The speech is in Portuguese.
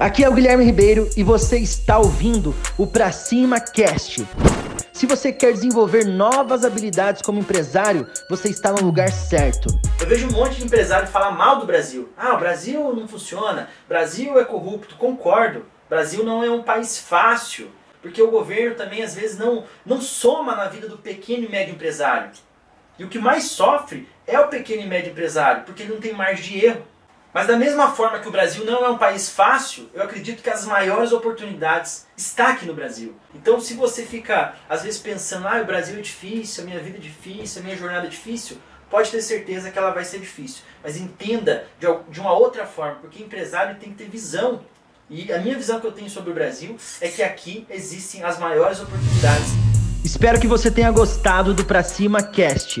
Aqui é o Guilherme Ribeiro e você está ouvindo o Pra Cima Cast. Se você quer desenvolver novas habilidades como empresário, você está no lugar certo. Eu vejo um monte de empresário falar mal do Brasil. Ah, o Brasil não funciona, Brasil é corrupto. Concordo. Brasil não é um país fácil, porque o governo também às vezes não, não soma na vida do pequeno e médio empresário. E o que mais sofre é o pequeno e médio empresário, porque ele não tem margem de erro. Mas da mesma forma que o Brasil não é um país fácil, eu acredito que as maiores oportunidades estão aqui no Brasil. Então se você fica às vezes pensando, ah, o Brasil é difícil, a minha vida é difícil, a minha jornada é difícil, pode ter certeza que ela vai ser difícil. Mas entenda de uma outra forma, porque empresário tem que ter visão. E a minha visão que eu tenho sobre o Brasil é que aqui existem as maiores oportunidades. Espero que você tenha gostado do Pra Cima Cast